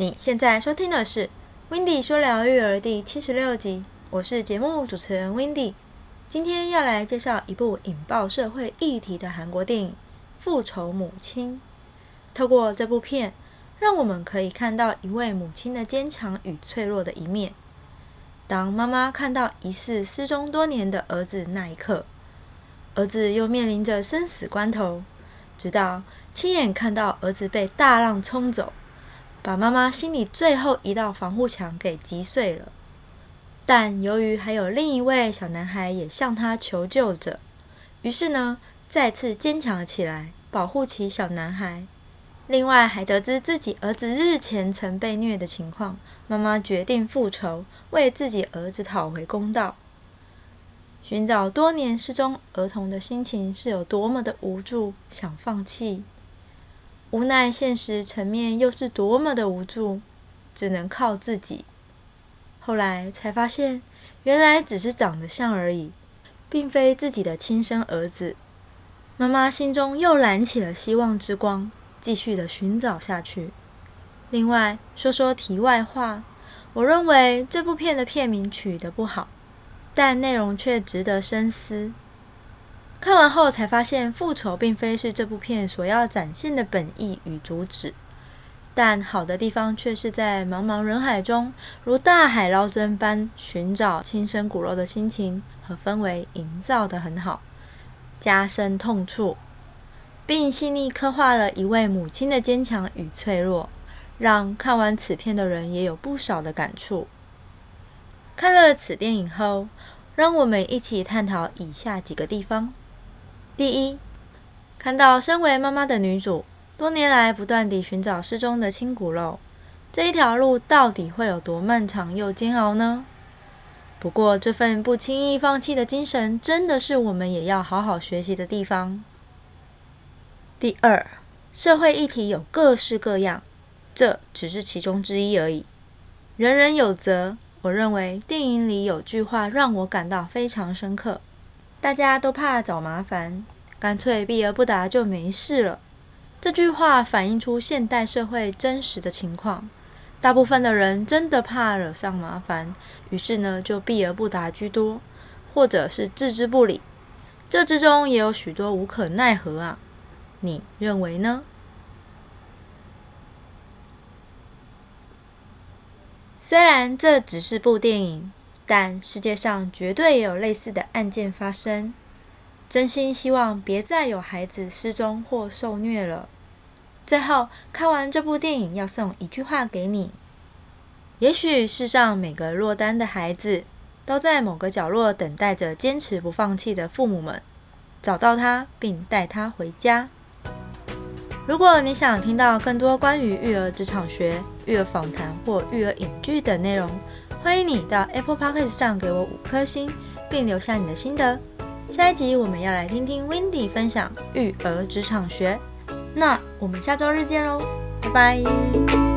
你现在收听的是《w i n d y 说聊育儿》第七十六集，我是节目主持人 w i n d y 今天要来介绍一部引爆社会议题的韩国电影《复仇母亲》。透过这部片，让我们可以看到一位母亲的坚强与脆弱的一面。当妈妈看到疑似失踪多年的儿子那一刻，儿子又面临着生死关头，直到亲眼看到儿子被大浪冲走。把妈妈心里最后一道防护墙给击碎了，但由于还有另一位小男孩也向他求救着，于是呢，再次坚强了起来，保护起小男孩。另外，还得知自己儿子日前曾被虐的情况，妈妈决定复仇，为自己儿子讨回公道。寻找多年失踪儿童的心情是有多么的无助，想放弃。无奈，现实层面又是多么的无助，只能靠自己。后来才发现，原来只是长得像而已，并非自己的亲生儿子。妈妈心中又燃起了希望之光，继续的寻找下去。另外，说说题外话，我认为这部片的片名取得不好，但内容却值得深思。看完后才发现，复仇并非是这部片所要展现的本意与主旨，但好的地方却是在茫茫人海中，如大海捞针般寻找亲生骨肉的心情和氛围营造得很好，加深痛处，并细腻刻画了一位母亲的坚强与脆弱，让看完此片的人也有不少的感触。看了此电影后，让我们一起探讨以下几个地方。第一，看到身为妈妈的女主多年来不断地寻找失踪的亲骨肉，这一条路到底会有多漫长又煎熬呢？不过，这份不轻易放弃的精神，真的是我们也要好好学习的地方。第二，社会议题有各式各样，这只是其中之一而已。人人有责。我认为电影里有句话让我感到非常深刻。大家都怕找麻烦，干脆避而不答就没事了。这句话反映出现代社会真实的情况。大部分的人真的怕惹上麻烦，于是呢就避而不答居多，或者是置之不理。这之中也有许多无可奈何啊。你认为呢？虽然这只是部电影。但世界上绝对也有类似的案件发生，真心希望别再有孩子失踪或受虐了。最后，看完这部电影，要送一句话给你：也许世上每个落单的孩子，都在某个角落等待着坚持不放弃的父母们，找到他并带他回家。如果你想听到更多关于育儿职场学、育儿访谈或育儿影剧等内容，欢迎你到 Apple Podcast 上给我五颗星，并留下你的心得。下一集我们要来听听 Windy 分享育儿职场学，那我们下周日见喽，拜拜。